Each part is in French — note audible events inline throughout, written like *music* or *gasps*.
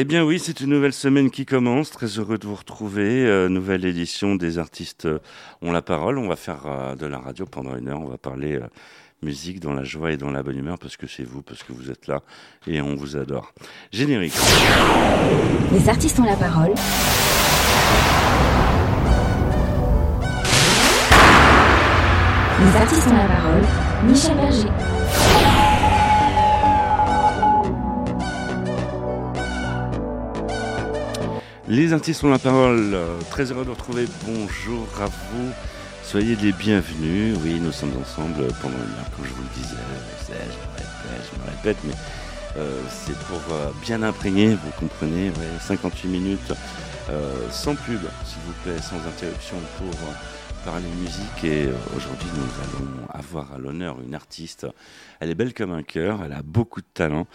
Eh bien oui, c'est une nouvelle semaine qui commence. Très heureux de vous retrouver. Euh, nouvelle édition des artistes euh, ont la parole. On va faire euh, de la radio pendant une heure. On va parler musique dans la joie et dans la bonne humeur parce que c'est vous, parce que vous êtes là et on vous adore. Générique. Les artistes ont la parole. Les artistes ont la parole. Michel Berger. Les artistes ont la parole. Très heureux de vous retrouver. Bonjour à vous. Soyez les bienvenus. Oui, nous sommes ensemble pendant une heure, comme je vous le disais. Je me répète, je me répète, mais euh, c'est pour euh, bien imprégner, vous comprenez. ouais, 58 minutes euh, sans pub, s'il vous plaît, sans interruption pour parler musique. Et aujourd'hui, nous allons avoir à l'honneur une artiste. Elle est belle comme un cœur, elle a beaucoup de talent.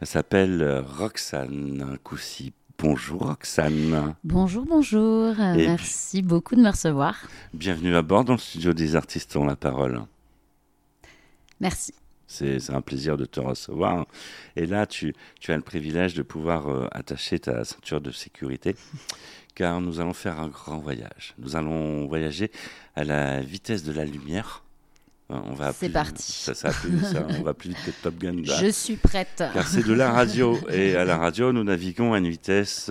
Elle s'appelle Roxane Coussi. Bonjour Roxane. Bonjour, bonjour. Et Merci beaucoup de me recevoir. Bienvenue à bord dans le studio des artistes ont la parole. Merci. C'est c'est un plaisir de te recevoir. Et là, tu, tu as le privilège de pouvoir euh, attacher ta ceinture de sécurité, car nous allons faire un grand voyage. Nous allons voyager à la vitesse de la lumière. On va C'est parti. Ça, ça, ça, *laughs* on va plus vite que Top Gun. là. Je suis prête. Car c'est de la radio. Et à la radio, nous naviguons à une vitesse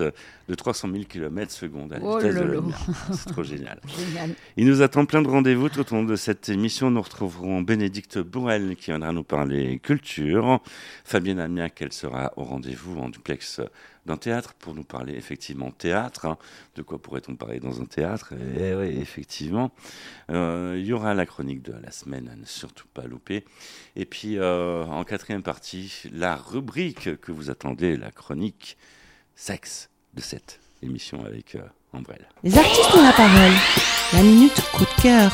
de 300 000 km secondes. À la Oh vitesse de la lolo. lumière. C'est trop génial. *laughs* Génial. Il nous attend plein de rendez-vous tout au long de cette émission. Nous retrouverons Bénédicte Bourrel qui viendra nous parler culture. Fabienne Amiac, elle sera au rendez-vous en duplex d'un théâtre pour nous parler effectivement théâtre. hein. De quoi pourrait-on parler dans un théâtre? Eh oui, effectivement. Euh, il y aura la chronique de la semaine à ne surtout pas louper. Et puis euh, en quatrième partie, la rubrique que vous attendez, la chronique sexe de cette émission avec euh, Ambrelle. Les artistes ont la parole. La minute coup de cœur.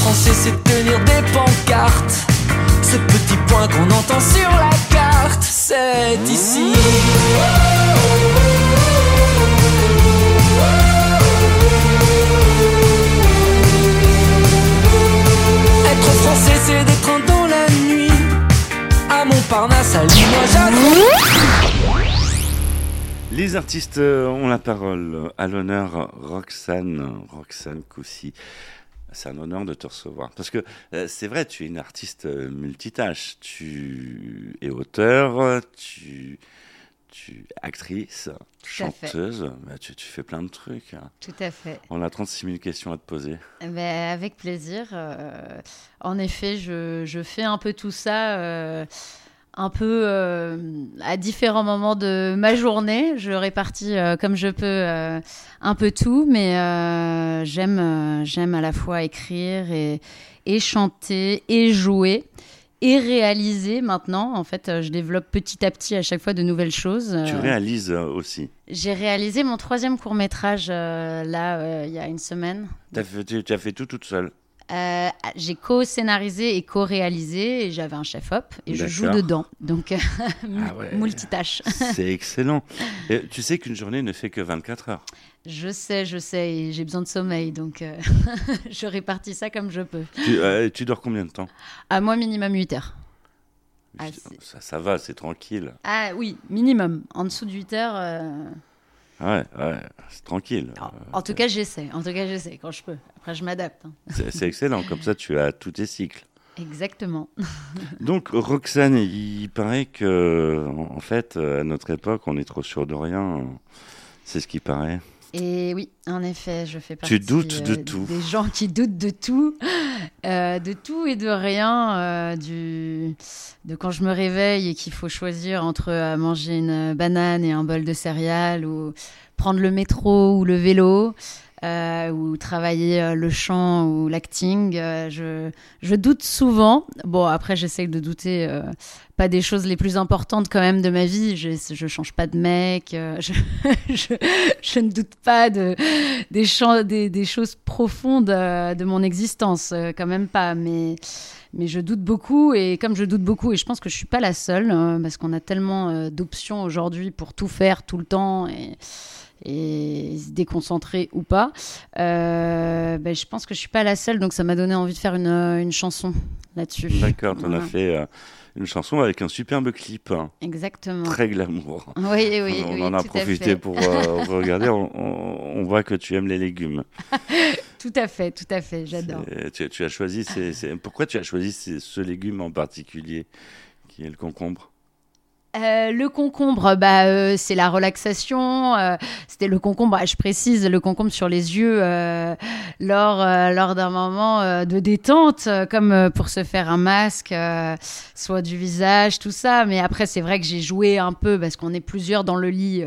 Français, c'est tenir des pancartes. Ces petits points qu'on entend sur la carte, c'est ici. Être français, c'est d'être dans la nuit. À Montparnasse, à Limoges, à Les artistes euh, ont la parole. À l'honneur, Roxane, Roxane Coussi. C'est un honneur de te recevoir. Parce que euh, c'est vrai, tu es une artiste euh, multitâche. Tu es auteur, tu, tu es actrice, chanteuse. Bah, tu, tu fais plein de trucs. hein. Tout à fait. On a 36 000 questions à te poser. Ben, avec plaisir. euh, en effet, je, je fais un peu tout ça. euh, un peu euh, à différents moments de ma journée. Je répartis euh, comme je peux euh, un peu tout, mais j'aime j'aime à la fois écrire et, et chanter et jouer et réaliser maintenant. En fait, je développe petit à petit à chaque fois de nouvelles choses. Tu réalises aussi. J'ai réalisé mon troisième court métrage là il y a une semaine. Fait- tu as fait tout toute seule. Euh, j'ai co-scénarisé et co-réalisé et j'avais un chef-op et je joue dedans. Donc, Ah *laughs* ouais. multitâche. C'est excellent. Et tu sais qu'une journée ne fait que 24 heures. Je sais, je sais, j'ai besoin de sommeil, donc euh, *laughs* je répartis ça comme je peux. Tu, euh, tu dors combien de temps? À moi, minimum 8 heures. Ah, ça, ça va, c'est tranquille. Ah oui, minimum. En dessous de 8 heures. Ouais, ouais, c'est tranquille. En, en tout cas, j'essaie. En tout cas, j'essaie quand je peux. Après, je m'adapte. hein. c'est excellent, comme ça tu as tous tes cycles. Exactement. *laughs* Donc Roxane, il paraît que en en fait, à notre époque, on est trop sûr de rien. C'est ce qui paraît. Et oui, en effet, je fais partie Tu doutes de euh, tout. des gens qui doutent de tout, euh, de tout et de rien, euh, du, de quand je me réveille et qu'il faut choisir entre manger une banane et un bol de céréales ou prendre le métro ou le vélo. Euh, ou travailler euh, le chant ou l'acting. Euh, je, je doute souvent. Bon, après, j'essaye de douter euh, pas des choses les plus importantes quand même de ma vie. Je, je change pas de mec. euh, *laughs* je, je, je ne doute pas de, des, des, des choses profondes euh, de mon existence. quand même pas. Mais mais je doute beaucoup et comme je doute beaucoup et je pense que je suis pas la seule parce qu'on a tellement d'options aujourd'hui pour tout faire tout le temps et, et se déconcentrer ou pas euh, ben, je pense que je suis pas la seule donc ça m'a donné envie de faire une, euh, une chanson là-dessus D'accord, as Voilà. fait euh, une chanson avec un superbe clip, hein, exactement très glamour. oui oui on oui, en a profité pour euh, *laughs* regarder. On, on- on voit que tu aimes les légumes. *laughs* tout à fait tout à fait j'adore Tu, tu as choisi. ces- ces- pourquoi tu as choisi ces- ce légume en particulier, qui est le concombre? Euh, le concombre, bah, euh, c'est la relaxation. euh, C'était le concombre, ah, je précise, le concombre sur les yeux lors, lors d'un moment de détente, comme pour se faire un masque, soit du visage, tout ça. Mais après, c'est vrai que j'ai joué un peu parce qu'on est plusieurs dans le lit.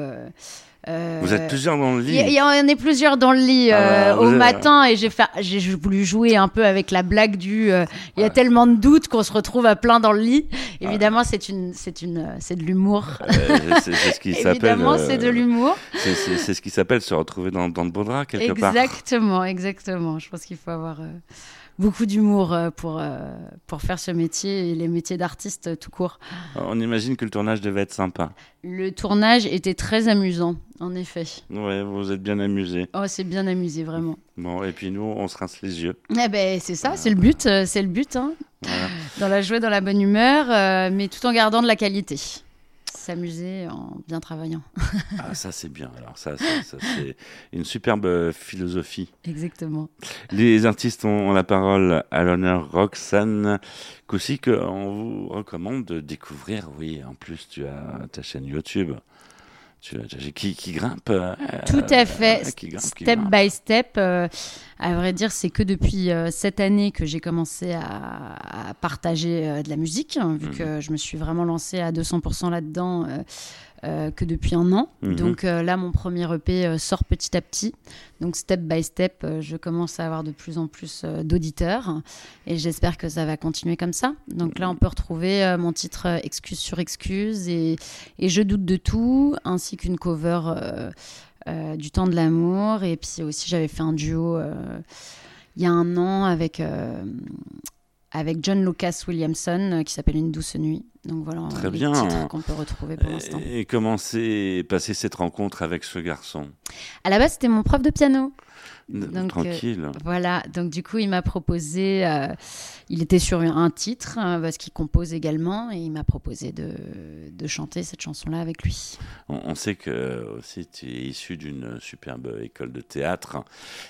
Euh, euh, Vous êtes plusieurs dans le lit. il y en a plusieurs dans le lit Ah euh, au êtes- matin et j'ai fait, j'ai voulu jouer un peu avec la blague du. euh, il y a tellement de doutes qu'on se retrouve à plein dans le lit. Évidemment, c'est une, c'est une, euh, c'est de l'humour. Euh, c'est ce qui *laughs* s'appelle. Évidemment, euh, c'est de l'humour. c'est- ce qui s'appelle se retrouver dans, dans le beau drap quelque part. Exactement, exactement. Je pense qu'il faut avoir euh, beaucoup d'humour euh, pour, euh, pour faire ce métier et les métiers d'artiste euh, tout court. On imagine que le tournage devait être sympa. Le tournage était très amusant, en effet. Ouais, vous êtes bien amusé. Oh, c'est bien amusé, vraiment. Bon, et puis nous, on se rince les yeux. Eh ben, c'est ça, c'est le but, c'est le but. hein. Voilà. Dans la joie, dans la bonne humeur, mais tout en gardant de la qualité. S'amuser en bien travaillant. Ah, ça c'est bien. Alors ça, ça, ça, c'est une superbe euh, philosophie. Exactement. Les artistes ont, la parole à l'honneur Roxane Koussi qu'on vous recommande de découvrir. Oui, en plus tu as ta chaîne YouTube. Tu as, qui, qui grimpe. euh, Tout à fait. qui grimpe, qui step grimpe. by step. euh, à vrai dire, c'est que depuis euh, cette année que j'ai commencé à, à partager euh, de la musique, hein, vu Mhm. que je me suis vraiment lancée à 200% là-dedans euh, que depuis un an. Mhm. Donc euh, là, mon premier EP euh, sort petit à petit. Donc step by step, je commence à avoir de plus en plus d'auditeurs et j'espère que ça va continuer comme ça. Donc là, on peut retrouver mon titre Excuse sur Excuse et, et Je doute de tout, ainsi qu'une cover du temps de l'amour. Et puis aussi, j'avais fait un duo euh, il y a un an avec, euh, avec John Lucas Williamson euh, qui s'appelle Une douce nuit. Donc voilà Très euh, les bien. titres qu'on peut retrouver pour l'instant. Et comment s'est passée cette rencontre avec ce garçon? À la base, c'était mon prof de piano. Donc, Tranquille. Voilà, donc du coup, il m'a proposé, euh, il était sur un titre, hein, parce qu'il compose également, et il m'a proposé de, de chanter cette chanson-là avec lui. On, on sait que aussi tu es issu d'une superbe école de théâtre,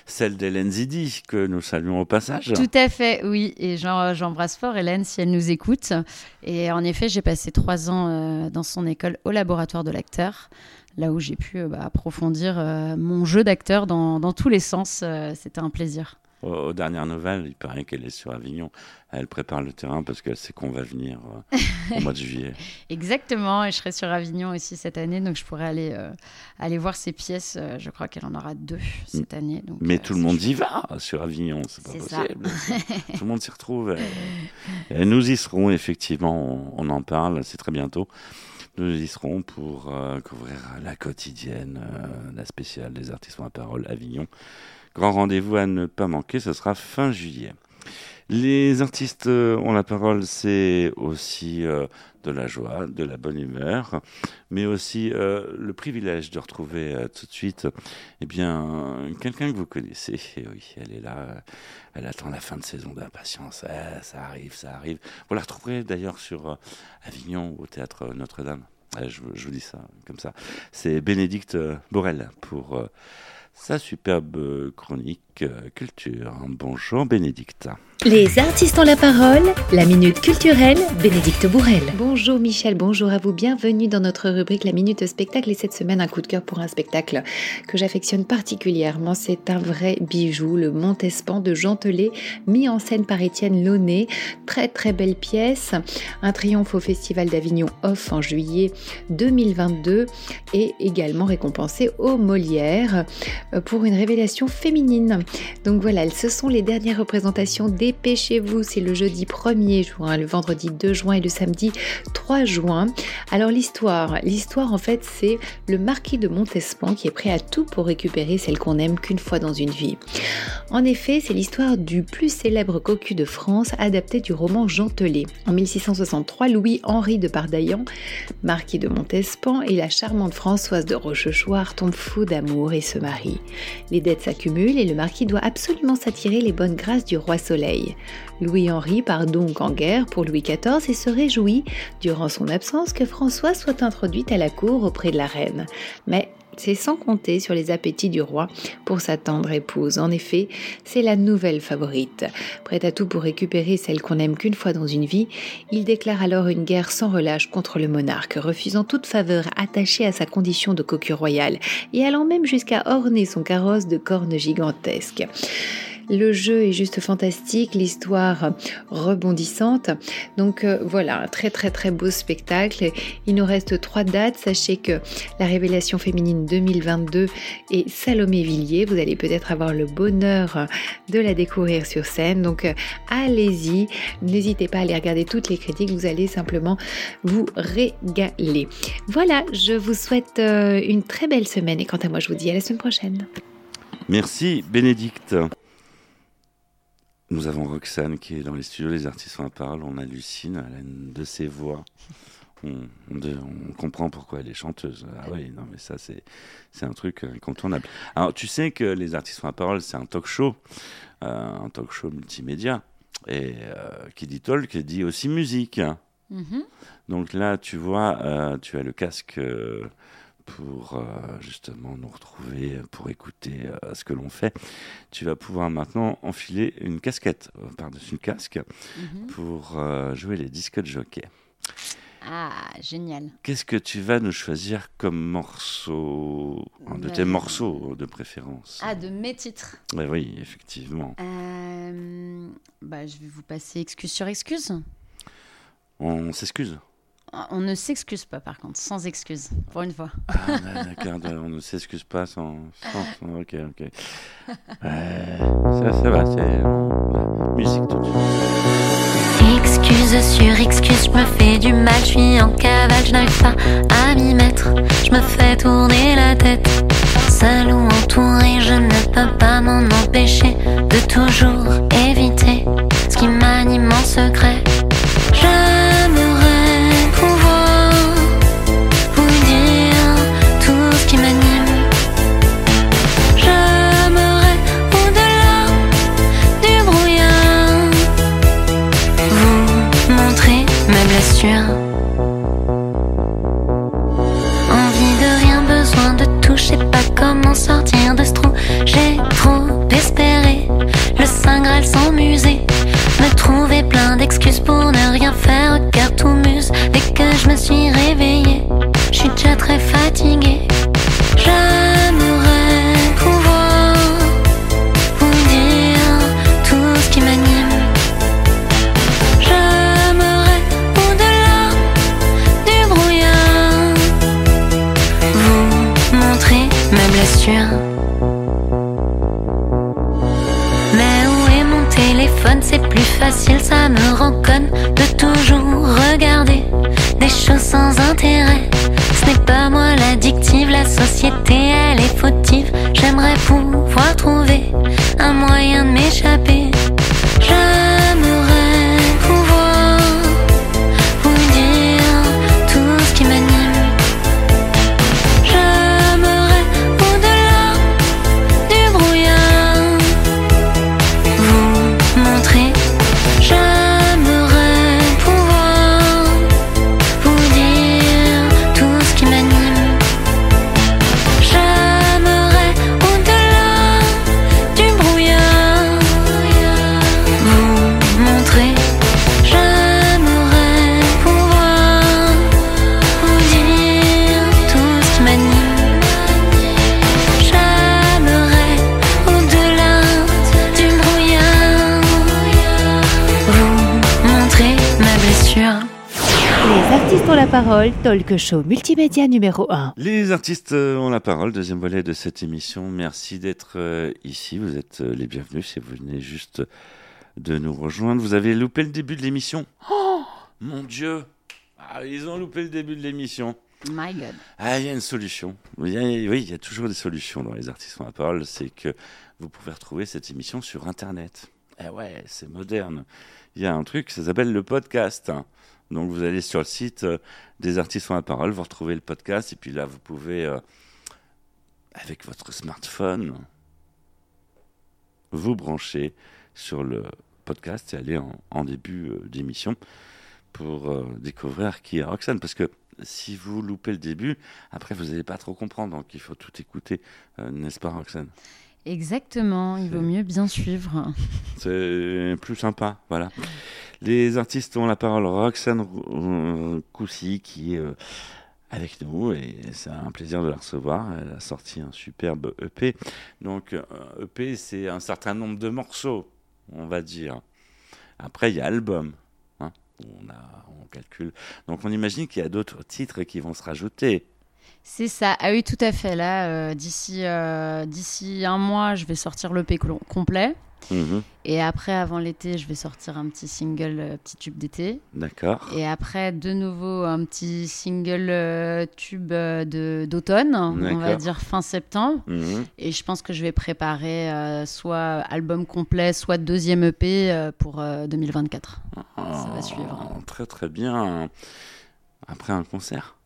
celle d'Hélène Zidi, que nous saluons au passage. Tout à fait, oui, et j'embrasse fort Hélène si elle nous écoute. Et en effet, j'ai passé trois ans euh, dans son école au laboratoire de l'acteur, là où j'ai pu euh, bah, approfondir euh, mon jeu d'acteur dans, dans tous les sens. euh, C'était un plaisir. Aux, dernières nouvelles, il paraît qu'elle est sur Avignon. Elle prépare le terrain parce qu'elle sait qu'on va venir euh, au mois de *laughs* juillet. Exactement, et je serai sur Avignon aussi cette année, donc je pourrai aller, euh, aller voir ses pièces. je crois qu'elle en aura deux cette année. donc, Mais euh, tout le monde y va sur Avignon, c'est pas possible. *laughs* tout le monde s'y retrouve. Et nous y serons, effectivement, on, on en parle, c'est très bientôt. Nous y serons pour euh, couvrir la quotidienne, euh, la spéciale des artistes à parole Avignon. Grand rendez-vous à ne pas manquer, ce sera fin juillet. Les artistes euh, ont la parole, c'est aussi euh, de la joie, de la bonne humeur, mais aussi euh, le privilège de retrouver tout de suite eh bien, quelqu'un que vous connaissez. *laughs* Et oui, elle est là, elle attend la fin de saison d'impatience. Eh, ça arrive, ça arrive. Vous la retrouverez d'ailleurs sur Avignon, au théâtre Notre-Dame. Eh, je, je vous dis ça comme ça. C'est Bénédicte Borel pour sa superbe chronique culture. Bonjour Bénédicte. Les artistes ont la parole, la minute culturelle, Bénédicte Bourrel. Bonjour Michel, bonjour à vous, bienvenue dans notre rubrique La minute spectacle et cette semaine un coup de cœur pour un spectacle que j'affectionne particulièrement, c'est un vrai bijou, le Montespan de Jean Telet, mis en scène par Étienne Launay, très très belle pièce, un triomphe au Festival d'Avignon Off en juillet 2022 et également récompensé au Molière pour une révélation féminine. Donc voilà, ce sont les dernières représentations dépêchez-vous, c'est le jeudi 1er juin, le vendredi 2 juin et le samedi 3 juin. Alors l'histoire, l'histoire en fait c'est le marquis de Montespan qui est prêt à tout pour récupérer celle qu'on aime qu'une fois dans une vie. En effet, c'est l'histoire du plus célèbre cocu de France adapté du roman Jean Telet. En 1663, Louis-Henri de Pardaillan, marquis de Montespan, et la charmante Françoise de Rochechouart tombent fous d'amour et se marient. Les dettes s'accumulent et le marquis doit absolument s'attirer les bonnes grâces du roi Soleil. Louis-Henri part donc en guerre pour Louis XIV et se réjouit, durant son absence, que François soit introduite à la cour auprès de la reine. Mais c'est sans compter sur les appétits du roi pour sa tendre épouse. En effet, c'est la nouvelle favorite. Prêt à tout pour récupérer celle qu'on aime qu'une fois dans une vie, il déclare alors une guerre sans relâche contre le monarque, refusant toute faveur attachée à sa condition de cocu royal et allant même jusqu'à orner son carrosse de cornes gigantesques. Le jeu est juste fantastique, l'histoire rebondissante. Donc euh, voilà, un très très très beau spectacle. Il nous reste trois dates. Sachez que la révélation féminine 2022 est Salomé Villiers. Vous allez peut-être avoir le bonheur de la découvrir sur scène. Donc euh, allez-y. N'hésitez pas à aller regarder toutes les critiques. Vous allez simplement vous régaler. Voilà, je vous souhaite euh, une très belle semaine et quant à moi, je vous dis à la semaine prochaine. Merci Bénédicte. Nous avons Roxane qui est dans les studios Les Artistes en parole. On hallucine à de ses voix. On, comprend pourquoi elle est chanteuse. Ah oui, non, mais ça, c'est, c'est un truc incontournable. Alors, tu sais que Les Artistes en parole, c'est un talk show, euh, un talk show multimédia. Et euh, qui dit talk dit aussi musique. Mm-hmm. Donc là, tu vois, euh, tu as le casque pour euh, justement nous retrouver, pour écouter euh, ce que l'on fait, tu vas pouvoir maintenant enfiler une casquette euh, par-dessus le casque mhm. pour jouer les disques de jockey. Ah, génial. Qu'est-ce que tu vas nous choisir comme morceau, un de tes morceaux de préférence Ah, de mes titres Oui, effectivement. bah, je vais vous passer excuse sur excuse. On s'excuse on ne s'excuse pas, par contre, sans excuse, pour une fois. Ah, d'accord, on ne s'excuse pas sans, Ok, ok. ça, ça va, c'est. Euh, musique tout de suite. Excuse sur excuse, je me fais du mal, je suis en cavale, je n'arrive pas à m'y mettre. Je me fais tourner la tête, seul ou entouré, je ne peux pas m'en empêcher de toujours éviter ce qui m'anime en secret. Envie parole, talk show multimédia numéro 1. Les artistes euh, ont la parole, deuxième volet de cette émission. Merci d'être euh, ici. Vous êtes euh, les bienvenus si vous venez juste de nous rejoindre. Vous avez loupé le début de l'émission. Oh mon Dieu ah, Ils ont loupé le début de l'émission. My God. Ah, il y a une solution. Il y a- oui, il y a toujours des solutions dans les artistes ont la parole. C'est que vous pouvez retrouver cette émission sur Internet. Eh ouais, c'est moderne. Il y a un truc, ça s'appelle le podcast. Donc vous allez sur le site euh, des artistes ont la parole, vous retrouvez le podcast, et puis là vous pouvez, euh, avec votre smartphone, vous brancher sur le podcast et aller en, début euh, d'émission pour découvrir qui est Roxane. Parce que si vous loupez le début, après vous n'allez pas trop comprendre, donc il faut tout écouter, n'est-ce pas Roxane? Exactement, il vaut mieux bien suivre. *laughs* C'est plus sympa, voilà. Les artistes ont la parole. Roxane Rou- Coussy qui est euh, avec nous et c'est un plaisir de la recevoir. Elle a sorti un superbe EP. Donc euh, EP, c'est un certain nombre de morceaux, on va dire. Après, il y a album. hein, où on, a, on calcule. Donc on imagine qu'il y a d'autres titres qui vont se rajouter. C'est ça. Ah oui, tout à fait. Là, euh, d'ici euh, d'ici un mois, je vais sortir l'EP clo- complet. Mhm, Et après, avant l'été, je vais sortir un petit single, euh, petit tube d'été. D'accord. Et après, de nouveau, un petit single euh, tube euh, de d'automne, on va dire fin septembre. Mhm. Et je pense que je vais préparer soit album complet, soit deuxième EP pour euh, 2024. Ça va suivre. Oh, Très très bien. Après un concert?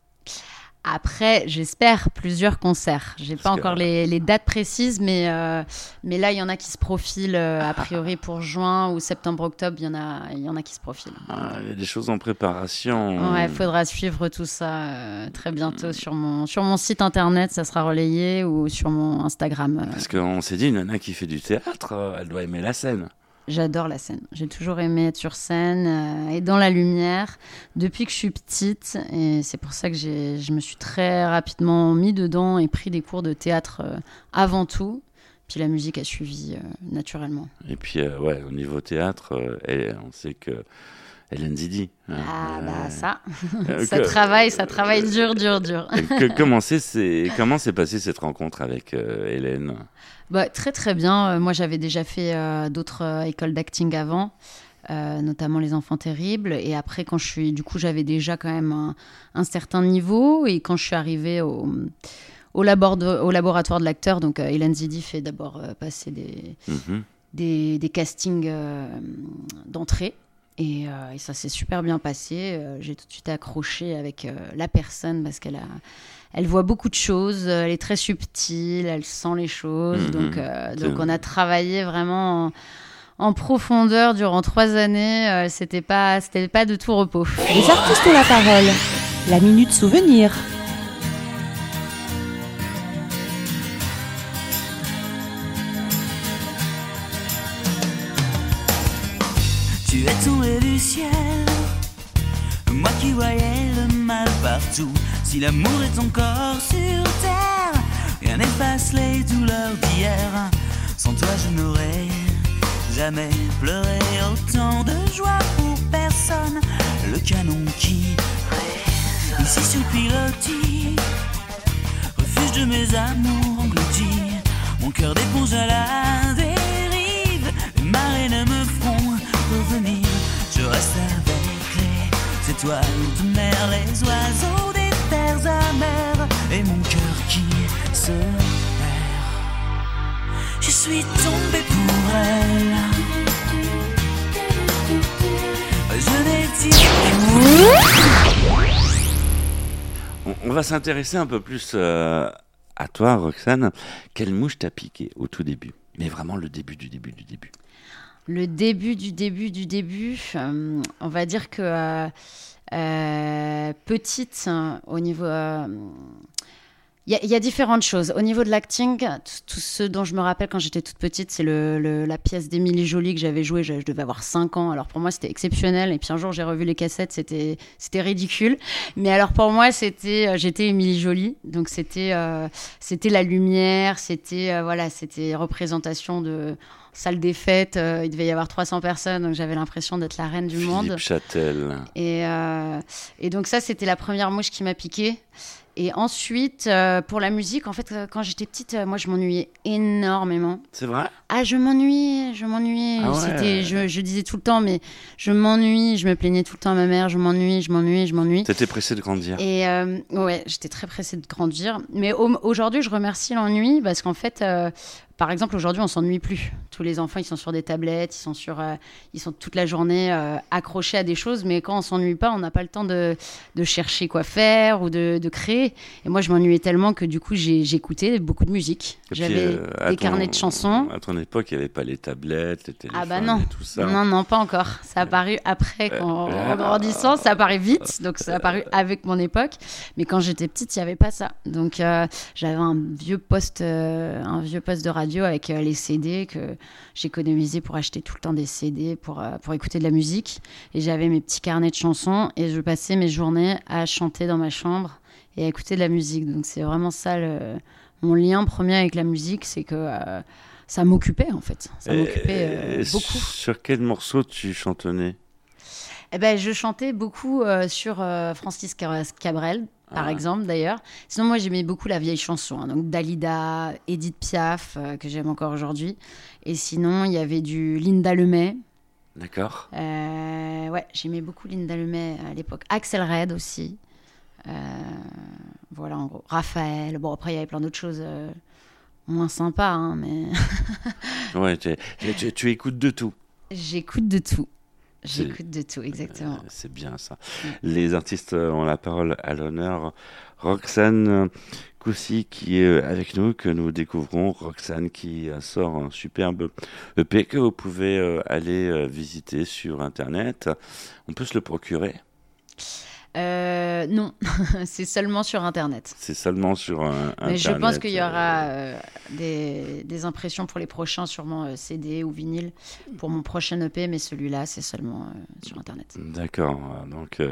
Après, j'espère plusieurs concerts. J'ai pas que- encore les, les dates précises, mais, euh, mais là, il y en a qui se profilent euh, a priori pour juin ou septembre-octobre. Il y, en a- y en a qui se profilent. Ah, il y a des choses en préparation. Ouais, il faudra suivre tout ça euh, très bientôt sur mon, sur mon site internet, ça sera relayé, ou sur mon Instagram. Parce qu'on s'est dit, une nana qui fait du théâtre, elle doit aimer la scène. J'adore la scène. J'ai toujours aimé être sur scène euh, et dans la lumière depuis que je suis petite. Et c'est pour ça que j'ai- je me suis très rapidement mis dedans et pris des cours de théâtre euh, avant tout. Puis la musique a suivi euh, naturellement. Et puis, ouais, au niveau théâtre, elle- on sait que Hélène Zidi. hein, Ah euh, bah ça, euh, *laughs* ça que- travaille, ça travaille dur, dur, dur. que- comment c'est- c'est- comment s'est passée cette rencontre avec euh, Hélène? Bah, très très bien. Euh, moi j'avais déjà fait euh, d'autres euh, écoles d'acting avant, euh, notamment les enfants terribles. Et après quand je suis, du coup j'avais déjà quand même un, un certain niveau. Et quand je suis arrivée au, au, labor de- au laboratoire de l'acteur, donc euh, Hélène Zidi fait d'abord euh, passer des, Mhm. des, des castings d'entrée. Et, et ça s'est super bien passé. J'ai tout de suite accroché avec la personne parce qu'elle a, elle voit beaucoup de choses. euh, Elle est très subtile, elle sent les choses. Mhm. Donc, euh, donc on a travaillé vraiment en, en profondeur durant trois années. Euh, c'était pas, c'était pas de tout repos. Les artistes ont la parole. La minute souvenir. Tu es tombé du ciel, moi qui voyais le mal partout. Si l'amour est encore sur terre, rien n'efface les douleurs d'hier. Sans toi, je n'aurais jamais pleuré autant de joie pour personne. Le canon qui résonne. ici sur pilotis, refuge de mes amours engloutis. Mon cœur d'éponge à la dérive, les marées ne me feront revenir. Je reste avec les étoiles de mer, les oiseaux terres amères et mon cœur qui se perd. Je suis tombé pour elle. Je n'ai dit On, on va s'intéresser un peu plus euh, à toi, Roxane. Quelle mouche t'a piqué au tout début? Mais vraiment le début du début du début. Le début du début du début, euh, on va dire que euh, euh, petite, hein, au niveau. euh, Il y, a- il y a différentes choses. Au niveau de l'acting, tout, ce dont je me rappelle quand j'étais toute petite, c'est le, la pièce d'Émilie Jolie que j'avais jouée. Je, devais avoir 5 ans. Alors pour moi, c'était exceptionnel. Et puis un jour, j'ai revu les cassettes. C'était, ridicule. Mais alors pour moi, c'était, euh, j'étais Émilie Jolie. Donc c'était, euh, la lumière. C'était, euh, voilà, c'était représentation de. Salle des fêtes, euh, il devait y avoir 300 personnes, donc j'avais l'impression d'être la reine du monde. Châtel. Et, euh, et donc ça, c'était la première mouche qui m'a piqué. Et ensuite, euh, pour la musique, en fait, quand j'étais petite, moi, je m'ennuyais énormément. C'est vrai? Ah, je m'ennuyais, je m'ennuyais. Ah ouais. Je, je disais tout le temps, mais je m'ennuie. Je me plaignais tout le temps à ma mère. Je m'ennuie, je m'ennuie, je m'ennuie. T'étais pressé de grandir. Et euh, ouais, j'étais très pressée de grandir. Mais au- aujourd'hui, je remercie l'ennui parce qu'en fait, euh, par exemple, aujourd'hui, on s'ennuie plus. Tous les enfants, ils sont sur des tablettes, ils sont sur, euh, ils sont toute la journée euh, accrochés à des choses. Mais quand on s'ennuie pas, on n'a pas le temps de, de chercher quoi faire ou de, de créer. Et moi, je m'ennuyais tellement que du coup, j'écoutais beaucoup de musique. J'avais euh, des ton- carnets de chansons. À ton époque, il n'y avait pas les tablettes, les téléphones Ah bah non. et tout ça. Non, non, pas encore. Ça a apparu après, quand, en grandissant, ça a apparu vite, donc ça a apparu *laughs* avec mon époque. Mais quand j'étais petite, il n'y avait pas ça. Donc j'avais un vieux poste, un vieux poste de radio avec euh, les CD que j'économisais pour acheter tout le temps des CD pour, euh, pour écouter de la musique. Et j'avais mes petits carnets de chansons et je passais mes journées à chanter dans ma chambre et à écouter de la musique. Donc c'est vraiment ça le- mon lien premier avec la musique, c'est que euh, ça m'occupait en fait. Ça m'occupait euh, beaucoup. Sur quel morceau tu chantonnais? Eh ben, je chantais beaucoup euh, sur Francis Cabrel, par Ah. exemple, d'ailleurs. Sinon, moi, j'aimais beaucoup la vieille chanson. hein. donc, Dalida, Edith Piaf, euh, que j'aime encore aujourd'hui. Et sinon, il y avait du Linda Lemay. D'accord Euh, ouais, j'aimais beaucoup Linda Lemay à l'époque. Axel Red aussi. Euh, voilà, en gros. Raphaël. Bon, après, il y avait plein d'autres choses moins sympas, hein, mais *laughs* Ouais, tu, tu- tu écoutes de tout. j'écoute de tout. J'écoute de tout, exactement. Euh, C'est bien ça. Les artistes ont la parole à l'honneur. Roxane Coussi qui est avec nous, que nous découvrons. Roxane qui sort un superbe EP que vous pouvez euh, aller euh, visiter sur Internet. On peut se le procurer. Euh, non, *laughs* c'est seulement sur Internet. C'est seulement sur un Mais je Internet, pense qu'il y euh, aura euh, des, des impressions pour les prochains, sûrement euh, CD ou vinyle, pour mon prochain EP, mais celui-là, c'est seulement euh, sur Internet. D'accord. Donc,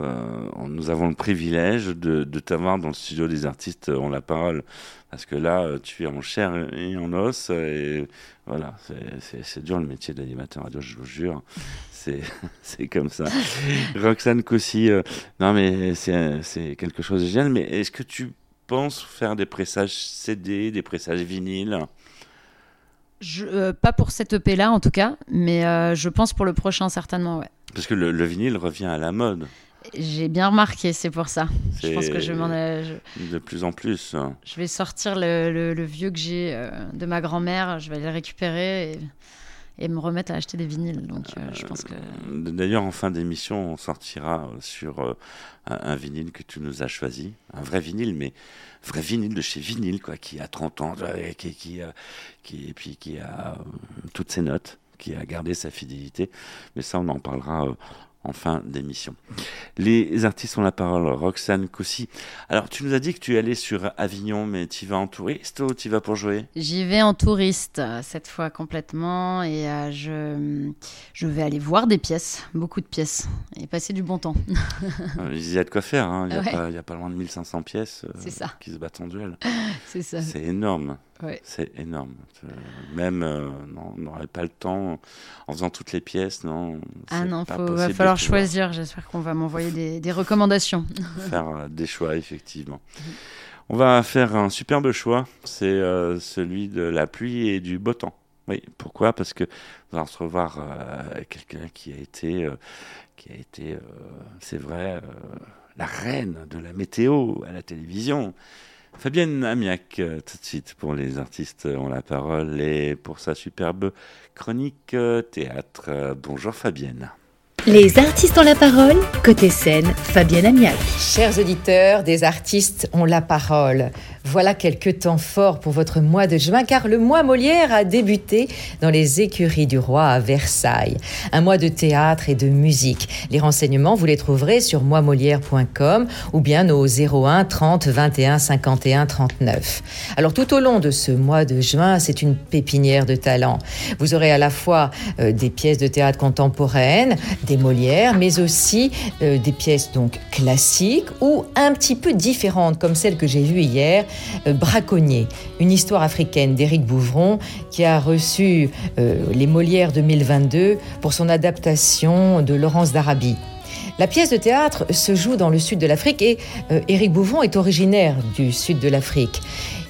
euh, nous avons le privilège de, de t'avoir dans le studio des artistes euh, ont la parole. Parce que là, euh, tu es en chair et en os. Et voilà, c'est- dur le métier d'animateur radio, je vous jure. C'est *laughs* comme ça. *laughs* Roxane Cossy, euh, non mais c'est quelque chose de génial. Mais est-ce que tu penses faire des pressages CD, des pressages vinyles? Je, euh, pas pour cet EP-là, en tout cas, mais euh, je pense pour le prochain, certainement, ouais. Parce que le, le vinyle revient à la mode. J'ai bien remarqué, c'est pour ça. Je pense que je, m'en je, De plus en plus. je vais sortir le, le- le vieux que j'ai euh, de ma grand-mère, je vais le récupérer et, et me remettre à acheter des vinyles. Donc, euh, je pense que. D'ailleurs, en fin d'émission, on sortira euh, sur euh, un, un vinyle que tu nous as choisi. Un vrai vinyle, mais vrai vinyle de chez Vinyle, quoi, qui a 30 ans, euh, qui, qui, a- qui, et puis qui a euh, toutes ses notes, qui a gardé sa fidélité. Mais ça, on en parlera euh, en fin d'émission. Les artistes ont la parole. Roxane Coussi. Alors, tu nous as dit que tu allais sur Avignon, mais tu vas en touriste ou tu vas pour jouer? J'y vais en touriste euh, cette fois complètement et euh, je, je vais aller voir des pièces, beaucoup de pièces et passer du bon temps. *laughs* Euh, Il y a de quoi faire. hein. Il n'y a, Ouais. pas- a loin de 1500 pièces euh, ça. qui se battent en duel. *laughs* C'est ça. C'est énorme. Ouais. C'est énorme. Euh, Même, euh, non, on n'aurait pas le temps, en faisant toutes les pièces, non. Ah non, il va falloir choisir. J'espère qu'on va m'envoyer des, des recommandations. *laughs* Faire euh, des choix, effectivement. Mhm. On va faire un superbe choix. C'est euh, celui de la pluie et du beau temps. Oui, pourquoi? Parce que on va recevoir euh, quelqu'un qui a été, qui a été, c'est vrai, la reine de la météo à la télévision. Fabienne Amiac, euh, tout de suite pour les artistes ont la parole et pour sa superbe chronique euh, théâtre. Euh, bonjour Fabienne. Les artistes ont la parole, côté scène, Fabienne Amiac. Chers auditeurs, des artistes ont la parole. Voilà quelques temps forts pour votre mois de juin, car le mois Molière a débuté dans les écuries du roi à Versailles. Un mois de théâtre et de musique. Les renseignements, vous les trouverez sur moimolière.com ou bien au 01 30 21 51 39. Alors tout au long de ce mois de juin, c'est une pépinière de talents. Vous aurez à la fois euh, des pièces de théâtre contemporaines, des Molières, mais aussi euh, des pièces donc classiques ou un petit peu différentes, comme celle que j'ai vue hier, euh, Braconnier, une histoire africaine d'Éric Bouvron, qui a reçu euh, les Molières 2022 pour son adaptation de Laurence d'Arabie. La pièce de théâtre se joue dans le sud de l'Afrique et Éric Bouvron est originaire du sud de l'Afrique.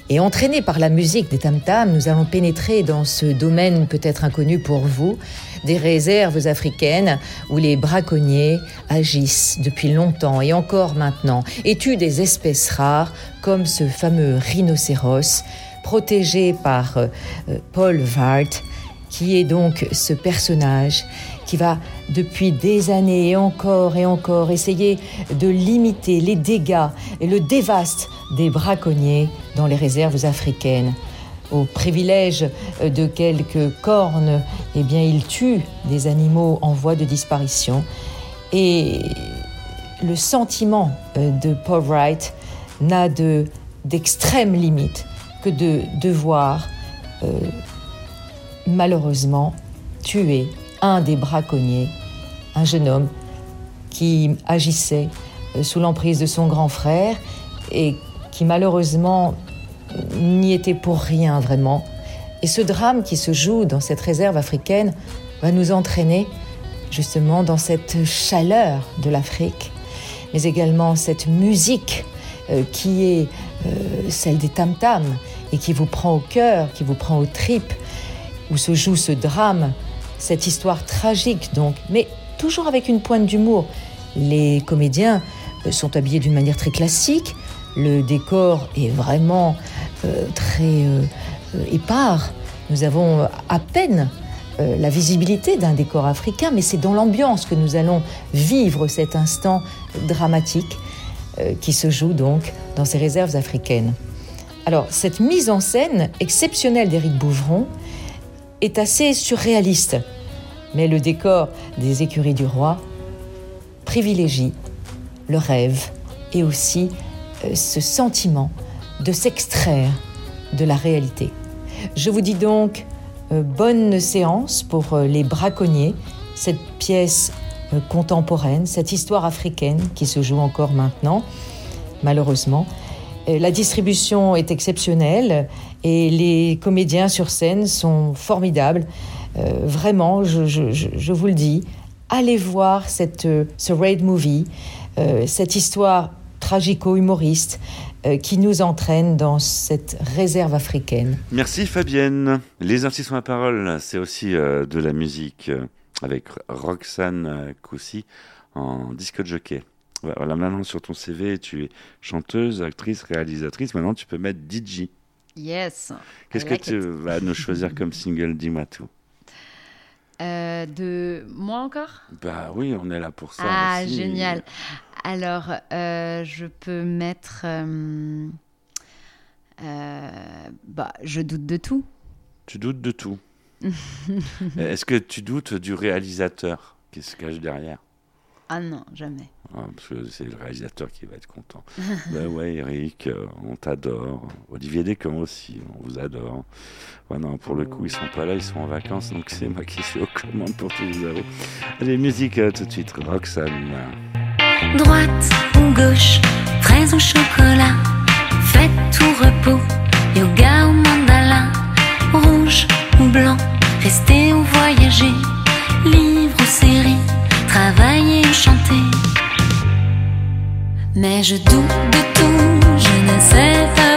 Et entraîné par la musique des tam-tams, nous allons pénétrer dans ce domaine peut-être inconnu pour vous, des réserves africaines où les braconniers agissent depuis longtemps et encore maintenant et tuent des espèces rares comme ce fameux rhinocéros protégé par euh, euh, Paul Vart, qui est donc ce personnage qui va depuis des années et encore et encore essayer de limiter les dégâts et le dévaste des braconniers dans les réserves africaines. Au privilège de quelques cornes, eh bien, il tue des animaux en voie de disparition. Et le sentiment euh, de Paul Wright n'a de d'extrême limite que de devoir euh, malheureusement tuer un des braconniers, un jeune homme qui agissait euh, sous l'emprise de son grand frère et qui malheureusement n'y était pour rien vraiment. Et ce drame qui se joue dans cette réserve africaine va nous entraîner justement dans cette chaleur de l'Afrique, mais également cette musique euh, qui est euh, celle des tam-tams et qui vous prend au cœur, qui vous prend aux tripes, où se joue ce drame, cette histoire tragique donc, mais toujours avec une pointe d'humour. Les comédiens euh, sont habillés d'une manière très classique, le décor est vraiment très euh, euh, épars. Nous avons à peine euh, la visibilité d'un décor africain, mais c'est dans l'ambiance que nous allons vivre cet instant dramatique euh, qui se joue donc dans ces réserves africaines. Alors, cette mise en scène exceptionnelle d'Éric Bouvron est assez surréaliste, mais le décor des écuries du roi privilégie le rêve et aussi euh, ce sentiment de s'extraire de la réalité. Je vous dis donc euh, bonne séance pour euh, les braconniers, cette pièce euh, contemporaine, cette histoire africaine qui se joue encore maintenant, malheureusement. La distribution est exceptionnelle et les comédiens sur scène sont formidables. Vraiment, je, vous le dis, allez voir ce raid movie, cette histoire tragico-humoriste qui nous entraîne dans cette réserve africaine. Merci Fabienne. Les artistes ont la parole, c'est aussi euh, de la musique euh, avec Roxane euh, Coussi en disque jockey. Voilà, maintenant sur ton CV, tu es chanteuse, actrice, réalisatrice. Maintenant, tu peux mettre DJ. Yes. Qu'est-ce que like tu it. vas nous choisir comme *laughs* single? Dis-moi tout. Euh, de moi encore? Bah oui, on est là pour ça. Ah, aussi. génial. Alors, euh, je peux mettre. euh, bah, je doute de tout. Tu doutes de tout. *laughs* Est-ce que tu doutes du réalisateur qui se cache derrière? Ah non, jamais. Ah, Parce que c'est le réalisateur qui va être content. *laughs* ben ouais, Eric, euh, on t'adore. Olivier Descamps aussi, on vous adore. Ouais, non, pour le coup, ils sont pas là, ils sont en vacances, donc c'est moi qui suis aux commandes pour tout vous avouer. Allez, musique euh, tout de suite, Roxane. Droite ou gauche, fraise ou chocolat, fête ou repos, yoga ou mandala, rouge ou blanc, rester ou voyager, livre ou série, travailler chanter. Mais je doute de tout, je ne sais pas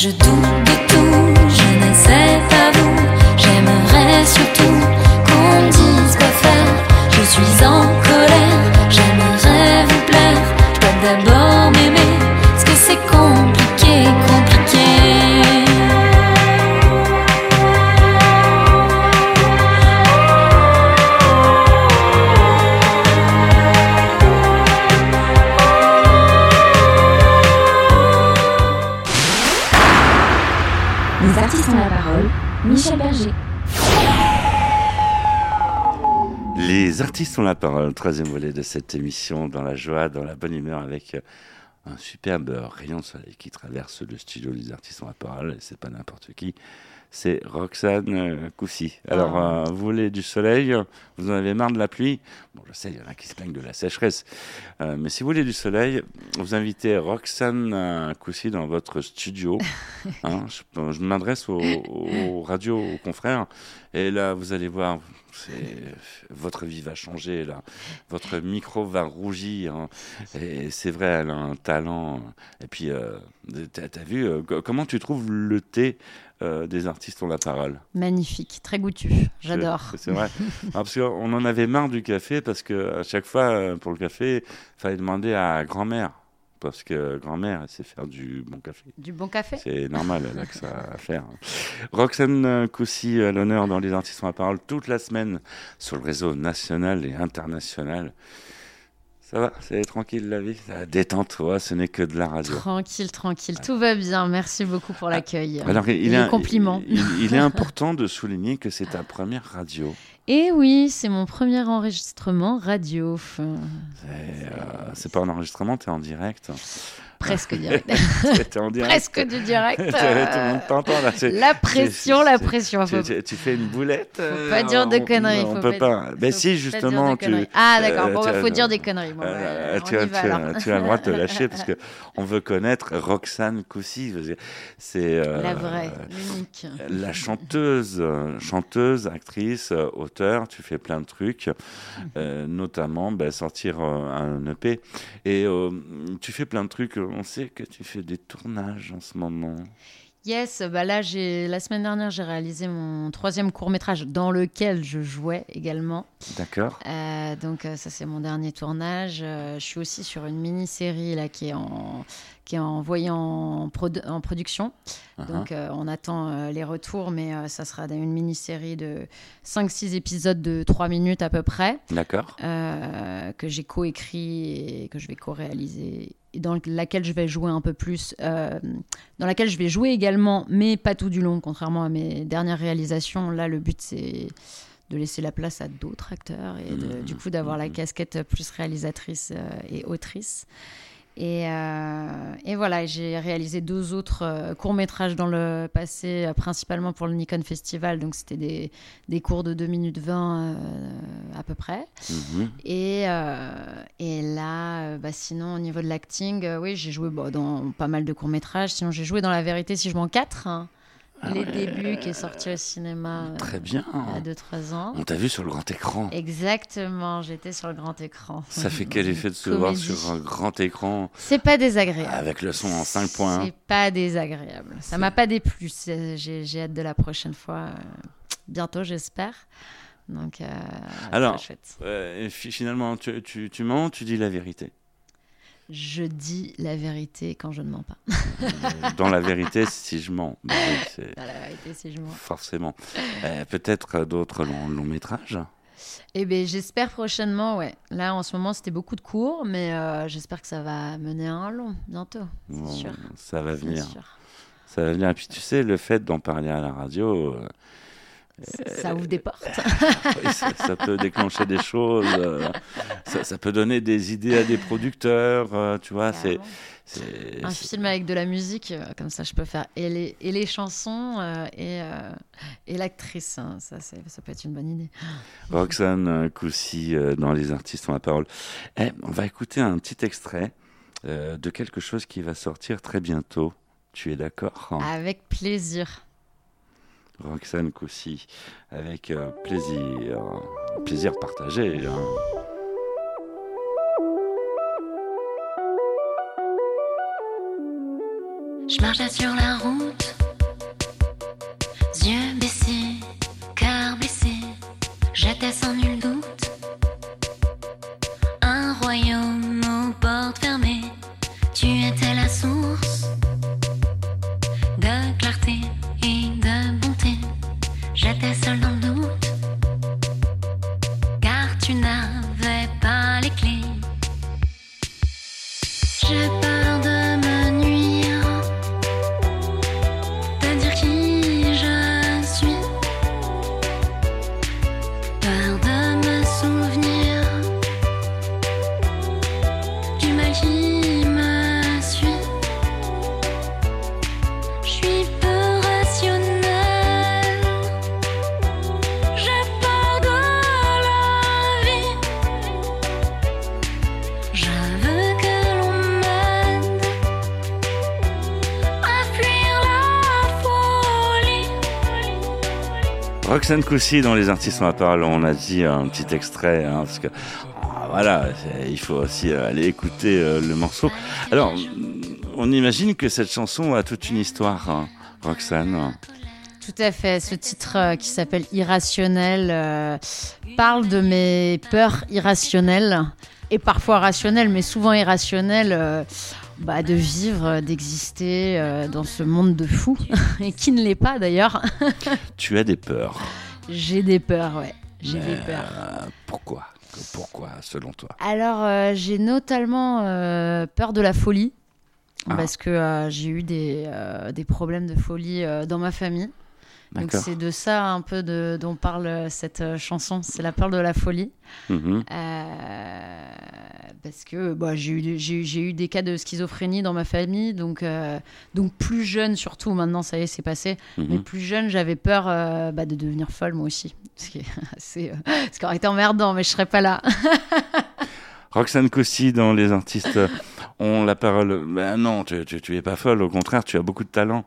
je doute. Les la parole, troisième volet de cette émission, dans la joie, dans la bonne humeur, avec euh, un superbe rayon de soleil qui traverse le studio des artistes ont la parole, et c'est pas n'importe qui, c'est Roxane euh, Coussy. Alors, Ah. euh, vous voulez du soleil, vous en avez marre de la pluie? Bon, je sais, il y en a qui se plaignent de la sécheresse, Euh, mais si vous voulez du soleil, vous invitez Roxane Coussy dans votre studio. *laughs* Hein, je je m'adresse aux, aux radios, aux confrères, et là, vous allez voir, votre vie va changer, là. Votre micro va rougir. hein. Et c'est vrai, elle a un talent. Et puis, euh, t'as as vu, euh, co- comment tu trouves le thé euh, des artistes ont la parole? Magnifique, très goûtu. J'adore. C'est c'est vrai. *laughs* Ah, parce qu'on en avait marre du café, parce que à chaque fois, euh, pour le café, il fallait demander à grand-mère. Parce que grand-mère, elle sait faire du bon café. Du bon café C'est normal, elle a que ça à faire. Roxane Coussy à l'honneur dans Les Artistes ont la parole toute la semaine sur le réseau national et international. Ça va, c'est tranquille la vie La détente, toi, ce n'est que de la radio. Tranquille, tranquille. Tout va bien. Merci beaucoup pour l'accueil. Alors, il, est, il est *laughs* important de souligner que c'est ta première radio. Et oui, c'est mon premier enregistrement radio. C'est euh, c'est pas un enregistrement, tu es en direct. Presque *laughs* direct. Presque du direct. *laughs* Tout le monde t'entend là. La pression, la pression. Tu, Faut- tu- tu fais une boulette Faut pas dire de on- conneries, On faut peut pas Mais si, justement, tu. Ah, d'accord. euh, Bon, bah, faut dire des conneries. Bon, Euh, bah, tu, on as, y va, tu as- alors. tu as le droit de te *laughs* lâcher parce que on veut connaître Roxane Coussy. C'est euh, La vraie, l'unique. la chanteuse, euh, chanteuse, actrice, euh, auteur. Tu fais plein de trucs, euh, notamment bah, sortir euh, un EP. Et euh, tu fais plein de trucs. On sait que tu fais des tournages en ce moment. Yes, bah là, j'ai la semaine dernière, j'ai réalisé mon troisième court métrage dans lequel je jouais également. D'accord. Euh, donc euh, ça, c'est mon dernier tournage. Euh, je suis aussi sur une mini-série là qui est en qui est envoyée en, produ- en production. Uh-huh. Donc euh, on attend les retours, mais ça sera une mini-série de 5-6 épisodes de 3 minutes à peu près. D'accord. que j'ai coécrit et que je vais co-réaliser, dans laquelle je vais jouer un peu plus, euh, dans laquelle je vais jouer également, mais pas tout du long, contrairement à mes dernières réalisations. Là, le but, c'est de laisser la place à d'autres acteurs et de- du coup d'avoir la casquette plus réalisatrice euh, et autrice. Et, euh, et voilà, j'ai réalisé deux autres euh, courts-métrages dans le passé, euh, principalement pour le Nikon Festival. Donc, c'était des, des cours de 2 minutes 20 euh, à peu près. Mhm. Et, et là, bah, sinon, au niveau de l'acting, oui, j'ai joué bah, dans pas mal de courts-métrages. Sinon, j'ai joué dans La vérité si je m'en 4, hein. Les débuts, qui est sorti au cinéma euh, Ah Très bien. il y a 2-3 ans. On t'a vu sur le grand écran. Exactement, j'étais sur le grand écran. Ça fait quel *laughs* effet de se voir sur un grand écran C'est pas désagréable. avec le son en 5 points C'est pas désagréable. Ça m'a pas déplu. J'ai hâte de la prochaine fois. euh, Bientôt, j'espère. Donc, euh, Alors, chouette. Euh, finalement, tu, tu, tu mens, tu dis la vérité. Je dis la vérité quand je ne mens pas. *laughs* Dans la vérité, si je mens, bah oui, Dans la vérité, si je mens. forcément. Euh, Peut-être d'autres longs, longs métrages? Eh bien, j'espère prochainement, ouais. Là, en ce moment, c'était beaucoup de cours, mais euh, j'espère que ça va mener à un long bientôt. Bon, sûr. ça va venir. sûr. Ça va venir. Et puis tu sais, le fait d'en parler à la radio, euh, Ça ouvre des portes. *laughs* oui, ça, ça peut déclencher des choses. euh, ça, ça peut donner des idées à des producteurs. euh, tu vois, c'est. Un film avec de la musique, euh, comme ça, je peux faire et les, et les chansons euh, et, euh, et l'actrice. hein. Ça, peut être une bonne idée. *gasps* Roxane Coussy euh, dans Les Artistes ont la parole. Eh, on va écouter un petit extrait de quelque chose qui va sortir très bientôt. Tu es d'accord hein? Avec plaisir. Roxane Coussy, avec euh, plaisir. Plaisir partagé. hein. Je marchais sur la route, yeux baissés, cœur blessé. J'étais sans nul Roxane Coussy dans Les artistes ont la on a dit un petit extrait, hein, parce que ah, voilà, il faut aussi euh, aller écouter euh, le morceau. Alors, on imagine que cette chanson a toute une histoire, hein, Roxane. Tout à fait. Ce titre euh, qui s'appelle Irrationnel parle de mes peurs irrationnelles et parfois rationnelles, mais souvent irrationnelles. Bah, de vivre, d'exister dans ce monde de fous, *laughs* et qui ne l'est pas d'ailleurs. *laughs* tu as des peurs. J'ai des peurs, ouais. J'ai des peurs. pourquoi? Pourquoi, selon toi? Alors, euh, j'ai notamment euh, peur de la folie. Ah. Parce que euh, j'ai eu des, des, problèmes de folie dans ma famille. Donc c'est de ça un peu de, dont parle cette chanson, c'est la peur de la folie. Mhm. parce que bah, j'ai eu, eu, des cas de schizophrénie dans ma famille, donc, donc plus jeune surtout, maintenant ça y est c'est passé, mhm. mais plus jeune j'avais peur bah, de devenir folle moi aussi ce qui est *laughs* assez, euh, ce qui aurait été emmerdant, mais je serais pas là. *laughs* Roxane Cossy dans Les artistes *laughs* ont la parole. Ben non, tu, tu, es pas folle, au contraire, tu as beaucoup de talent.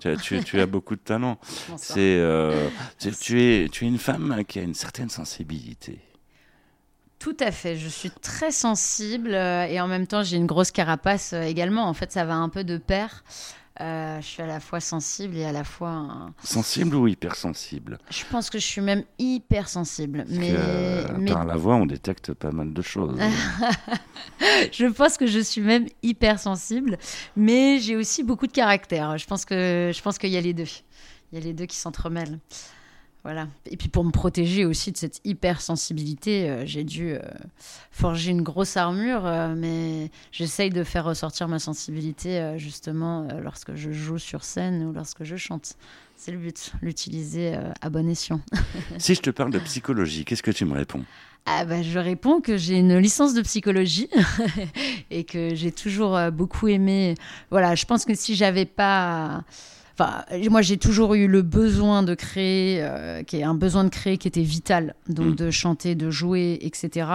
Tu, tu, as beaucoup de talent. C'est, euh, tu, es, tu es une femme qui a une certaine sensibilité. Tout à fait, je suis très sensible euh, et en même temps j'ai une grosse carapace également. En fait, ça va un peu de pair. Euh, je suis à la fois sensible et à la fois. Sensible ou hypersensible? Je pense que je suis même hypersensible. mais, mais... Par la voix, on détecte pas mal de choses. *laughs* je pense que je suis même hypersensible, mais j'ai aussi beaucoup de caractère. Je pense que je pense qu'il y a les deux. Il y a les deux qui s'entremêlent. Voilà. Et puis pour me protéger aussi de cette hypersensibilité, euh, j'ai dû euh, forger une grosse armure, euh, mais j'essaye de faire ressortir ma sensibilité justement lorsque je joue sur scène ou lorsque je chante. C'est le but, l'utiliser à bon escient. *laughs* si je te parle de psychologie, qu'est-ce que tu me réponds? Ah bah, je réponds que j'ai une licence de psychologie *laughs* et que j'ai toujours beaucoup aimé. Voilà, je pense que si j'avais pas Enfin, moi, j'ai toujours eu le besoin de créer, euh, qui est un besoin de créer qui était vital, donc mm. de chanter, de jouer, etc.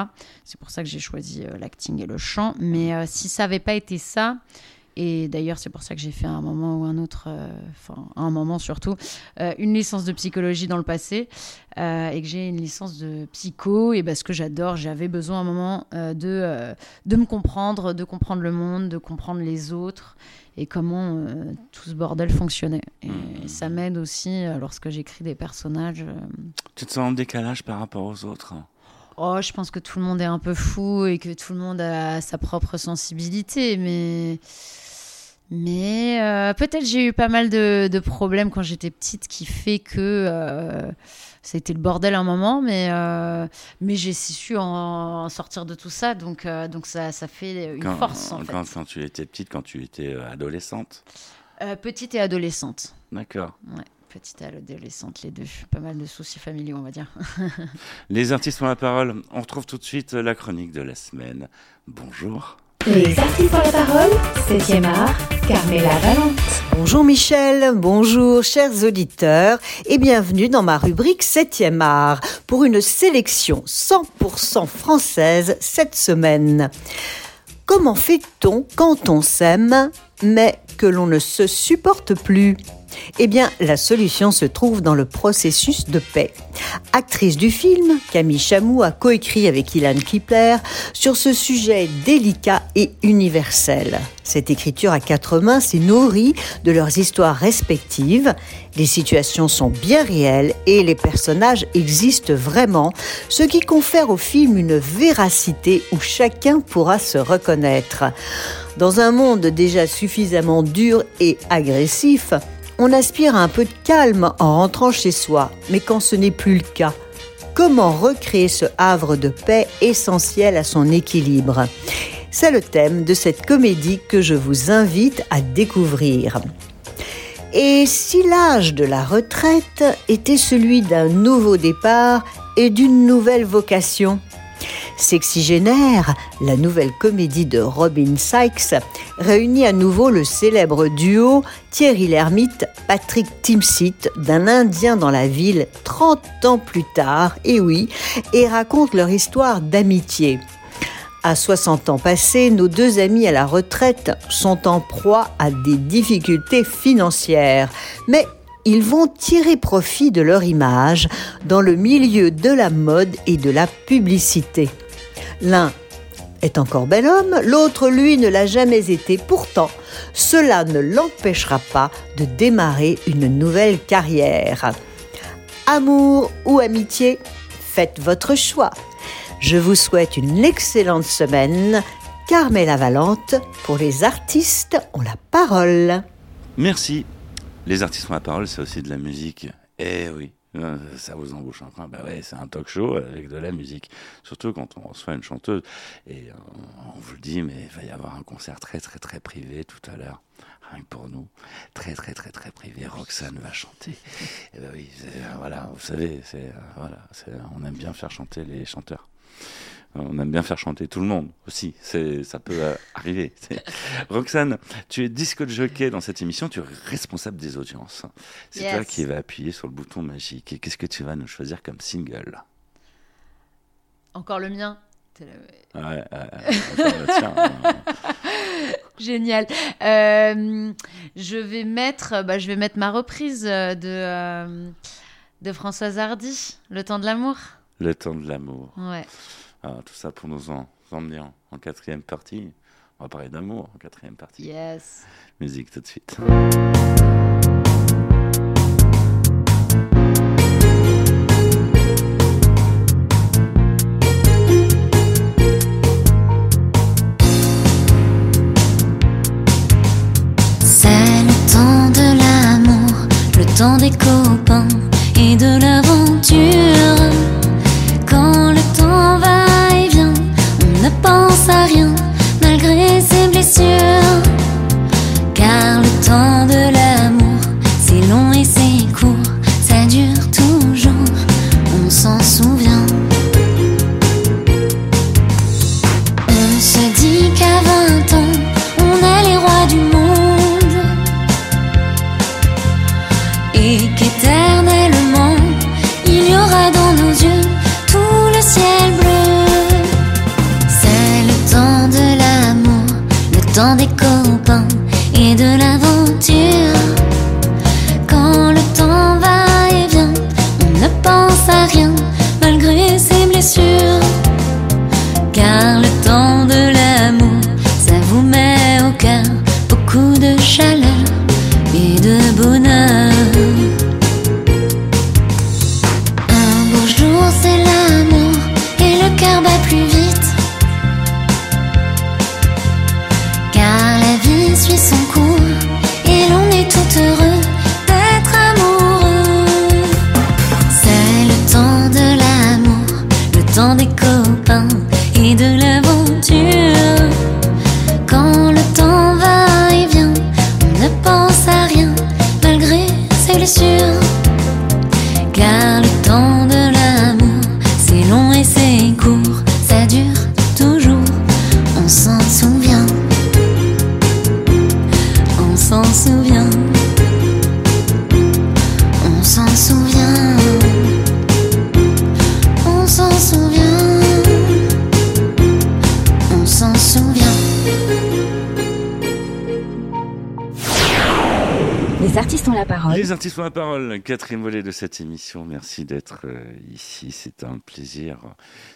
C'est pour ça que j'ai choisi euh, l'acting et le chant. Mais euh, si ça n'avait pas été ça, et d'ailleurs, c'est pour ça que j'ai fait à un moment ou un autre, enfin, un moment surtout, une licence de psychologie dans le passé et que j'ai une licence de psycho. Et parce que j'adore, j'avais besoin à un moment de, de me comprendre, de comprendre le monde, de comprendre les autres et comment euh, tout ce bordel fonctionnait. Et hmm. ça m'aide aussi euh, lorsque j'écris des personnages. Euh, tu te sens en décalage par rapport aux autres? Oh, je pense que tout le monde est un peu fou et que tout le monde a sa propre sensibilité, mais. Mais peut-être j'ai eu pas mal de, de problèmes quand j'étais petite qui fait que ça a été le bordel un moment, mais, euh, mais j'ai su en, sortir de tout ça, donc, euh, donc ça, ça fait une force. En quand, quand, tu étais petite, quand tu étais euh, adolescente Petite et adolescente. D'accord. Ouais, petite et adolescente, les deux. Pas mal de soucis familiaux, on va dire. *laughs* les artistes ont la parole. On retrouve tout de suite la chronique de la semaine. Bonjour. Les artistes ont la parole, 7e art, Carmela Valente. Bonjour Michel, bonjour chers auditeurs et bienvenue dans ma rubrique 7e art pour une sélection 100% française cette semaine. Comment fait-on quand on s'aime mais que l'on ne se supporte plus? Eh bien, la solution se trouve dans le processus de paix. Actrice du film, Camille Chamou a coécrit avec Ilan Kipler sur ce sujet délicat et universel. Cette écriture à quatre mains s'est nourrie de leurs histoires respectives. Les situations sont bien réelles et les personnages existent vraiment, ce qui confère au film une véracité où chacun pourra se reconnaître. Dans un monde déjà suffisamment dur et agressif, on aspire à un peu de calme en rentrant chez soi, mais quand ce n'est plus le cas, comment recréer ce havre de paix essentiel à son équilibre? C'est le thème de cette comédie que je vous invite à découvrir. Et si l'âge de la retraite était celui d'un nouveau départ et d'une nouvelle vocation? Sexygénaire, la nouvelle comédie de Robin Sykes, réunit à nouveau le célèbre duo Thierry Lhermitte, Patrick Timsit, d'un Indien dans la ville 30 ans plus tard, et oui, et raconte leur histoire d'amitié. À 60 ans passés, nos deux amis à la retraite sont en proie à des difficultés financières. Mais ils vont tirer profit de leur image dans le milieu de la mode et de la publicité. L'un est encore bel homme, l'autre, lui, ne l'a jamais été. Pourtant, cela ne l'empêchera pas de démarrer une nouvelle carrière. Amour ou amitié, faites votre choix. Je vous souhaite une excellente semaine. Carmela Valente, pour les artistes ont la parole. Merci. Les artistes ont la parole, c'est aussi de la musique. Eh oui. Euh, ça vous embauche un train Bah ouais, c'est un talk show avec de la musique. Surtout quand on reçoit une chanteuse. Et euh, on vous le dit, mais il va y avoir un concert très très très privé tout à l'heure. Rien que pour nous. Très très très très privé. Roxane va chanter. Et bah oui, voilà, vous savez, c'est voilà, on aime bien faire chanter les chanteurs. On aime bien faire chanter tout le monde aussi. C'est, ça peut euh, *laughs* arriver. Roxane, tu es disque jockey dans cette émission. Tu es responsable des audiences. C'est toi qui vas appuyer sur le bouton magique. Et qu'est-ce que tu vas nous choisir comme single? Encore le mien? Ouais, *laughs* Génial. Euh, je vais mettre, bah, je vais mettre ma reprise de euh, de Françoise Hardy, Le temps de l'amour. Le temps de l'amour. Ouais. Ah, tout ça pour nous en, emmener en, quatrième partie. On va parler d'amour en quatrième partie. Yes. Musique tout de suite. Les artistes ont la parole. Les artistes ont la parole, quatrième volet de cette émission. Merci d'être euh, ici, c'est un plaisir.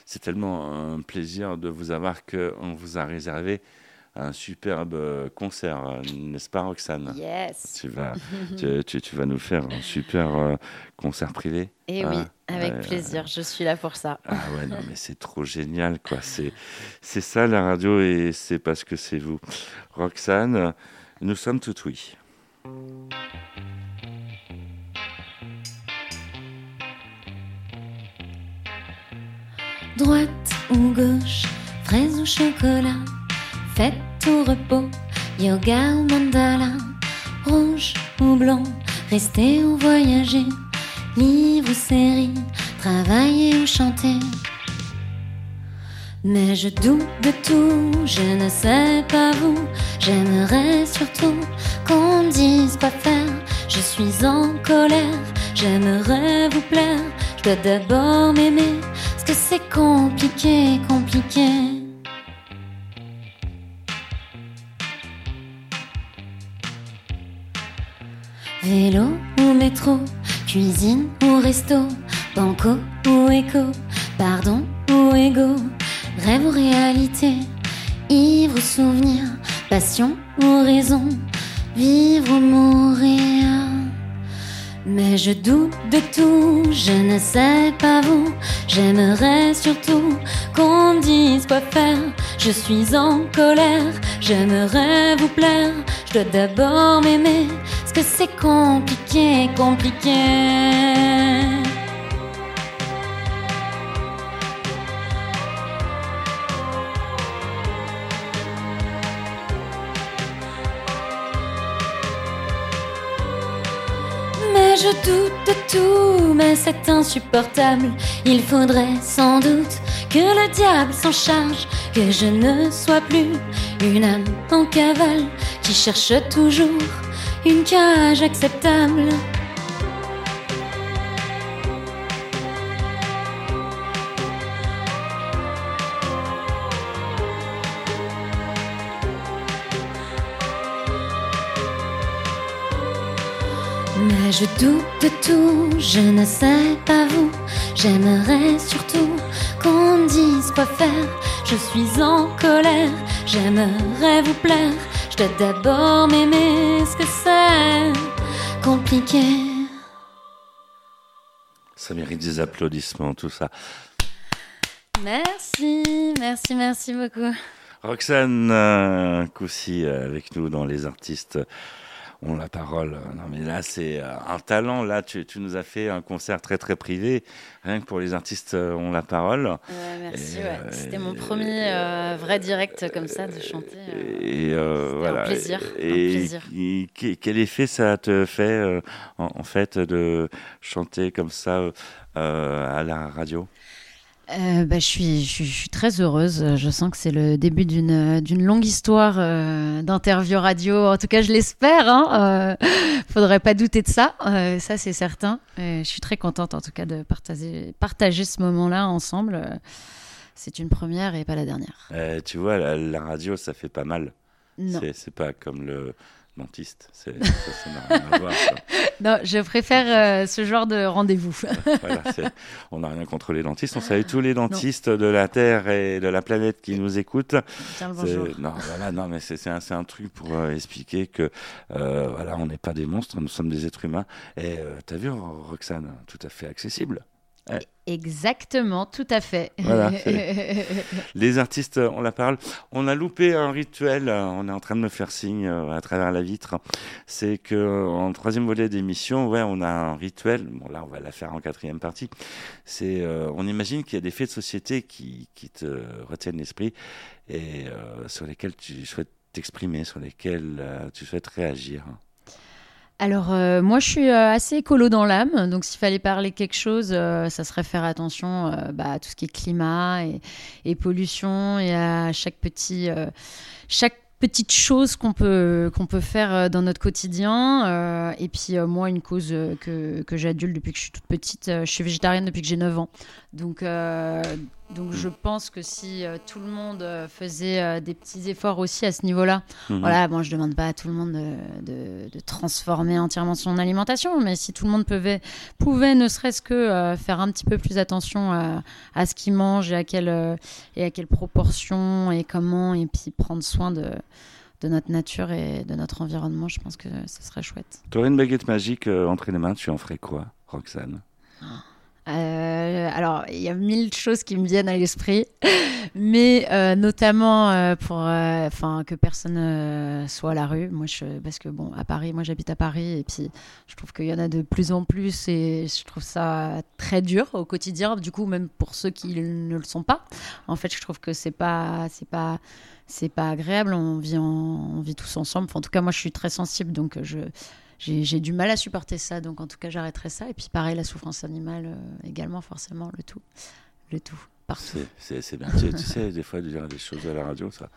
C'est tellement un plaisir de vous avoir qu'on vous a réservé un superbe euh, concert, euh, n'est-ce pas Roxane? Yes. tu vas, *laughs* tu, tu- tu vas nous faire un super concert privé? Et oui, Hein avec Ouais, plaisir. Je suis là pour ça. Ah ouais, non, mais c'est trop génial, quoi. C'est, c'est ça la radio et c'est parce que c'est vous. Roxane, nous sommes tout oui. Droite ou gauche, fraise ou chocolat, fête ou repos, yoga ou mandala, rouge ou blanc, rester ou voyager, livre ou série, travailler ou chanter. Mais je doute de tout, je ne sais pas vous. J'aimerais surtout qu'on me dise quoi faire. Je suis en colère, j'aimerais vous plaire. Dois d'abord m'aimer, parce que c'est compliqué, compliqué. Vélo ou métro, cuisine ou resto, banco ou écho, pardon ou ego, rêve ou réalité, ivre ou souvenir, passion ou raison, vivre ou mourir. Mais je doute de tout, je ne sais pas vous. J'aimerais surtout qu'on dise quoi faire. Je suis en colère, j'aimerais vous plaire. Je dois d'abord m'aimer, parce que c'est compliqué, compliqué. Je doute de tout, mais c'est insupportable. Il faudrait sans doute que le diable s'en charge, que je ne sois plus une âme en cavale qui cherche toujours une cage acceptable. Je doute de tout, je ne sais pas vous. J'aimerais surtout qu'on me dise quoi faire. Je suis en colère, j'aimerais vous plaire. Je dois d'abord m'aimer, ce que c'est compliqué? Ça mérite des applaudissements, tout ça. Merci, merci, merci beaucoup. Roxane Coussi euh, avec nous dans Les Artistes ont la parole. Non mais là c'est euh, un talent. Là tu, tu, nous as fait un concert très très privé. Rien que pour Les Artistes euh, ont la parole. Ouais, merci. Ouais. C'était mon premier euh, vrai direct comme ça de chanter. et voilà. Un plaisir. Et, un plaisir. et quel effet ça te fait en, en, fait de chanter comme ça à la radio? Euh, bah, je, suis, je, suis, je, suis, très heureuse. Je sens que c'est le début d'une, d'une longue histoire euh, d'interview radio. En tout cas, je l'espère. Hein. Euh, faudrait pas douter de ça. Euh, ça, c'est certain. je suis très contente, en tout cas, de partager, partager ce moment-là ensemble. C'est une première et pas la dernière. tu vois, la, la, radio, ça fait pas mal. Non. C'est, c'est pas comme le dentiste. C'est, ça, ça n'a rien à voir. Ça. *laughs* Non, je préfère euh, ce genre de rendez-vous. voilà, on n'a rien contre les dentistes. On salue tous les dentistes non. de la Terre et de la planète qui nous écoutent. Tiens bonjour. Non, voilà, non, mais c'est un, un, truc pour euh, expliquer que euh, voilà, on n'est pas des monstres, nous sommes des êtres humains. Et tu as vu, Roxane, tout à fait accessible. Ouais. Exactement, tout à fait. Voilà, *laughs* les artistes, on la parle. On a loupé un rituel, on est en train de me faire signe à travers la vitre. C'est que en troisième volet d'émission, ouais, on a un rituel. Bon, là, on va la faire en quatrième partie. C'est, euh, on imagine qu'il y a des faits de société qui, qui te retiennent l'esprit et euh, sur lesquels tu souhaites t'exprimer, sur lesquels euh, tu souhaites réagir. Alors euh, moi je suis euh, assez écolo dans l'âme, donc s'il fallait parler quelque chose, euh, ça serait faire attention bah, à tout ce qui est climat et, pollution et à chaque petit, chaque petite chose qu'on peut, peut faire dans notre quotidien. et puis moi une cause que, que depuis que je suis toute petite, je suis végétarienne depuis que j'ai 9 ans. Donc donc je pense que si euh, tout le monde euh, faisait euh, des petits efforts aussi à ce niveau-là, mmh. voilà, bon, je demande pas à tout le monde de, de, de, transformer entièrement son alimentation, mais si tout le monde pouvait, pouvait ne serait-ce que faire un petit peu plus attention à, à ce qu'il mange et à quelle et à quelle proportion et comment, et puis prendre soin de de notre nature et de notre environnement, je pense que ce serait chouette. Tu aurais une baguette magique entre les mains, tu en ferais quoi, Roxane? Oh. Euh, alors, il y a mille choses qui me viennent à l'esprit, mais euh, notamment euh, pour, enfin, que personne euh, soit à la rue. Moi, je, parce que bon, à Paris, moi, j'habite à Paris, et puis je trouve qu'il y en a de plus en plus, et je trouve ça très dur au quotidien. Du coup, même pour ceux qui ne le sont pas, en fait, je trouve que c'est pas, c'est pas, c'est pas agréable. On vit, en, on vit tous ensemble. En tout cas, moi, je suis très sensible, donc je j'ai du mal à supporter ça, donc en tout cas j'arrêterai ça. Et puis pareil, la souffrance animale euh, également, forcément, le tout. Le tout, partout. C'est bien. tu, tu, sais, des fois, de dire des choses à la radio, ça,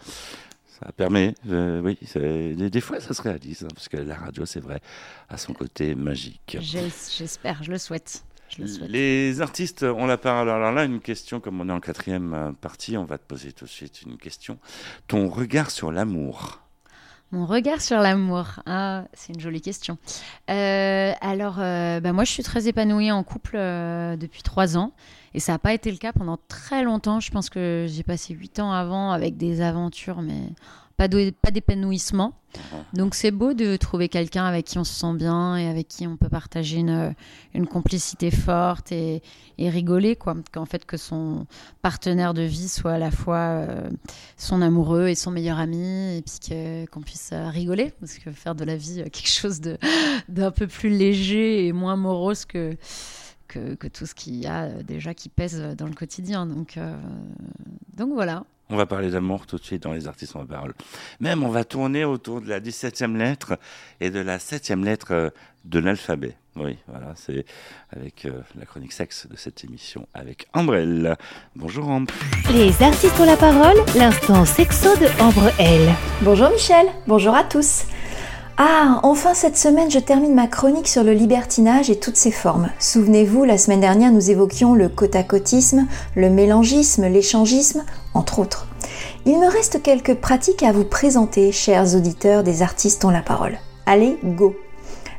ça permet. Euh, oui, des, des, fois, ça se réalise, hein, parce que la radio, c'est vrai, a son côté magique. J'espère, je le souhaite. Je le souhaite. Les artistes ont la parole. Alors là, une question, comme on est en quatrième partie, on va te poser tout de suite une question. Ton regard sur l'amour Mon regard sur l'amour, ah, c'est une jolie question. Euh, alors, euh, bah, moi, je suis très épanouie en couple euh, depuis trois ans. Et ça n'a pas été le cas pendant très longtemps. Je pense que j'ai passé huit ans avant avec des aventures, mais pas d'épanouissement. Donc c'est beau de trouver quelqu'un avec qui on se sent bien et avec qui on peut partager une, une complicité forte et, et rigoler. Quoi. Qu'en fait, que son partenaire de vie soit à la fois euh, son amoureux et son meilleur ami et puis qu'on puisse euh, rigoler. Parce que faire de la vie quelque chose d'un peu plus léger et moins morose que, que, que tout ce qu'il y a euh, déjà qui pèse dans le quotidien. Donc, donc voilà. On va parler d'amour tout de suite dans les artistes en parole. Même on va tourner autour de la 17e lettre et de la 7e lettre euh, de l'alphabet. Oui, voilà, c'est avec euh, la chronique sexe de cette émission avec Ambrelle. Bonjour Ambre. Les artistes ont la parole, l'instant sexo de Ambre L. Bonjour Michel, bonjour à tous. Ah, enfin cette semaine, je termine ma chronique sur le libertinage et toutes ses formes. Souvenez-vous, la semaine dernière, nous évoquions le côte-à-côtisme, le mélangisme, l'échangisme, entre autres. Il me reste quelques pratiques à vous présenter, chers auditeurs des artistes ont la parole. Allez, go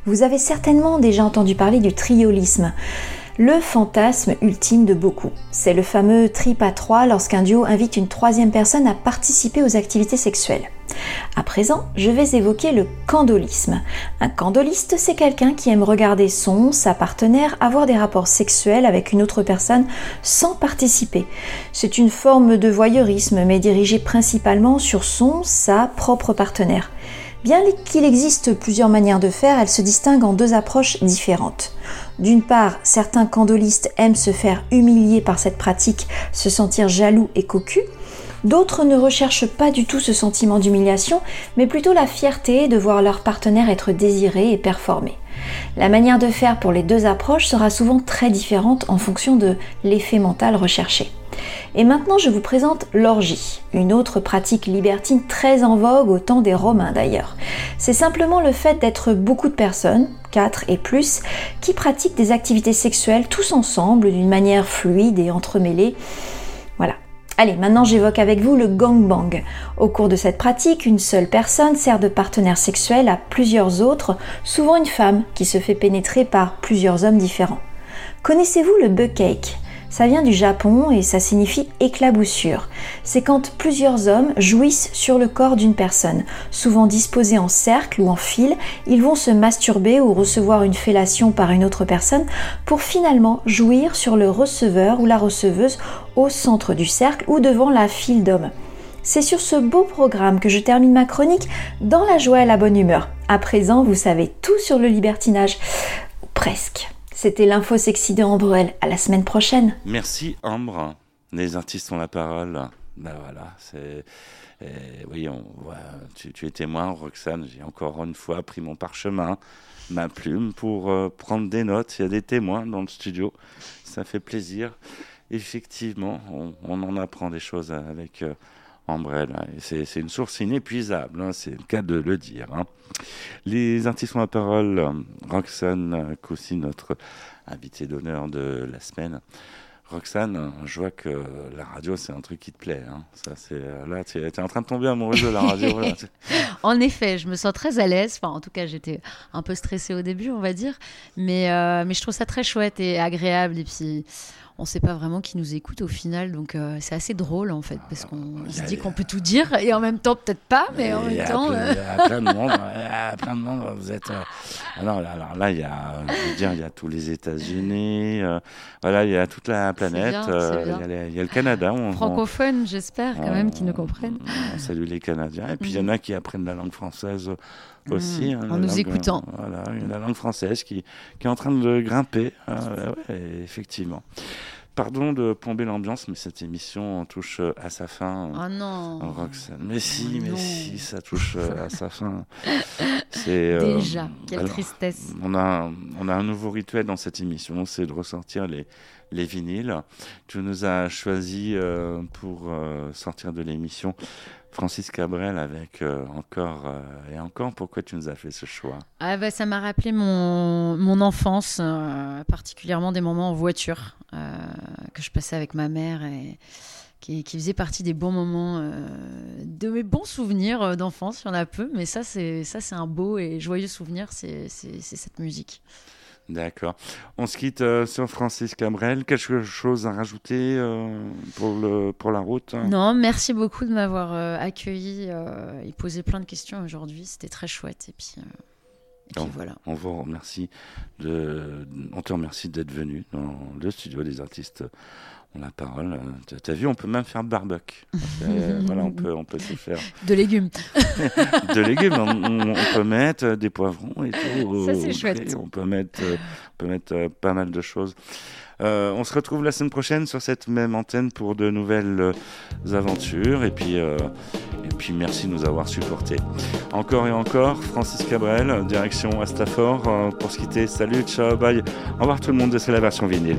Vous avez certainement déjà entendu parler du triolisme le fantasme ultime de beaucoup. C'est le fameux trip à trois lorsqu'un duo invite une troisième personne à participer aux activités sexuelles. À présent, je vais évoquer le candolisme. Un candoliste, c'est quelqu'un qui aime regarder son, sa partenaire avoir des rapports sexuels avec une autre personne sans participer. C'est une forme de voyeurisme, mais dirigée principalement sur son, sa propre partenaire. Bien qu'il existe plusieurs manières de faire, elles se distinguent en deux approches différentes. D'une part, certains candolistes aiment se faire humilier par cette pratique, se sentir jaloux et cocu. D'autres ne recherchent pas du tout ce sentiment d'humiliation, mais plutôt la fierté de voir leur partenaire être désiré et performer. La manière de faire pour les deux approches sera souvent très différente en fonction de l'effet mental recherché. Et maintenant, je vous présente l'orgie, une autre pratique libertine très en vogue au temps des Romains d'ailleurs. C'est simplement le fait d'être beaucoup de personnes, 4 et plus, qui pratiquent des activités sexuelles tous ensemble d'une manière fluide et entremêlée. Voilà. Allez, maintenant j'évoque avec vous le gangbang. Au cours de cette pratique, une seule personne sert de partenaire sexuel à plusieurs autres, souvent une femme qui se fait pénétrer par plusieurs hommes différents. Connaissez-vous le butt cake? Ça vient du Japon et ça signifie éclaboussure. C'est quand plusieurs hommes jouissent sur le corps d'une personne. Souvent disposés en cercle ou en file, ils vont se masturber ou recevoir une fellation par une autre personne pour finalement jouir sur le receveur ou la receveuse au centre du cercle ou devant la file d'hommes. C'est sur ce beau programme que je termine ma chronique dans la joie et la bonne humeur. À présent, vous savez tout sur le libertinage. presque. C'était l'info sexy de Ambrelle. À la semaine prochaine. Merci Ambre. Les artistes ont la parole. Ben voilà, c'est. oui, on, tu, tu, es témoin, Roxane. J'ai encore une fois pris mon parchemin, ma plume pour euh, prendre des notes. Il y a des témoins dans le studio. Ça fait plaisir. Effectivement, on, en apprend des choses avec. Euh, c'est une source inépuisable, hein, c'est le cas de le dire. Hein. Les artistes ont la parole. Roxane Coussi, notre invité d'honneur de la semaine. Roxane, je vois que la radio, c'est un truc qui te plaît. Hein. Ça, c'est là, tu es, en train de tomber amoureuse de la radio. *laughs* en effet, je me sens très à l'aise. En tout cas, j'étais un peu stressée au début, on va dire, mais euh, mais je trouve ça très chouette et agréable. Et puis, on ne sait pas vraiment qui nous écoute au final. Donc euh, c'est assez drôle en fait, parce qu'on se dit qu'on peut tout dire et en même temps peut-être pas, mais en même temps. Il y a plein de monde, plein de monde. Vous êtes. Euh, alors, là, il y a, je veux dire, il y a tous les États-Unis. Euh, voilà, il y a toute la planète. Il y, a le Canada. Francophones, j'espère quand même, qui nous comprennent. On salue les Canadiens. Et puis il y en a qui apprennent la langue française aussi. Mmh. Hein, en nous écoutant. Voilà, la langue française qui, qui est en train de grimper, euh, effectivement. Pardon de plomber l'ambiance, mais cette émission touche euh, à sa fin. Oh non Roxane. Mais si, mais si, ça touche euh, à sa fin. *laughs* C'est, Déjà, quelle tristesse. On a, on a un nouveau rituel dans cette émission, c'est de ressortir les, les vinyles. Tu nous as choisi pour sortir de l'émission Francis Cabrel avec euh, encore euh, et encore. Pourquoi tu nous as fait ce choix? Ah bah, Ça m'a rappelé mon, mon enfance, euh, particulièrement des moments en voiture que je passais avec ma mère et qui, faisait partie des bons moments, de mes bons souvenirs d'enfance. Il y en a peu, mais ça, c'est un beau et joyeux souvenir. C'est cette musique. D'accord. On se quitte euh, sur Francis Cabrel. Quelque chose à rajouter euh, pour, le, pour la route Non, merci beaucoup de m'avoir euh, accueilli et posé plein de questions aujourd'hui. C'était très chouette. Et puis, voilà. On vous remercie de, on te remercie d'être venu dans le studio des artistes on la parole. Euh, tu as vu, on peut même faire barbecue. Euh, *laughs* voilà, on peut, on peut tout faire. De légumes. *laughs* de légumes. On, peut mettre euh, des poivrons et tout. Ça, c'est chouette. On peut mettre, on peut mettre pas mal de choses. on se retrouve la semaine prochaine sur cette même antenne pour de nouvelles aventures. Et puis, et puis merci de nous avoir supportés. Encore et encore, Francis Cabrel, direction Astafort. pour se quitter, salut, ciao, bye. Au revoir tout le monde, c'est la version vinyle.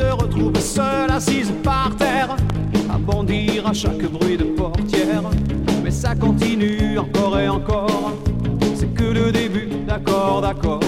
te retrouves seule assise par terre, à bondir à chaque bruit de portière. Mais ça continue encore et encore, c'est que le début, d'accord, d'accord.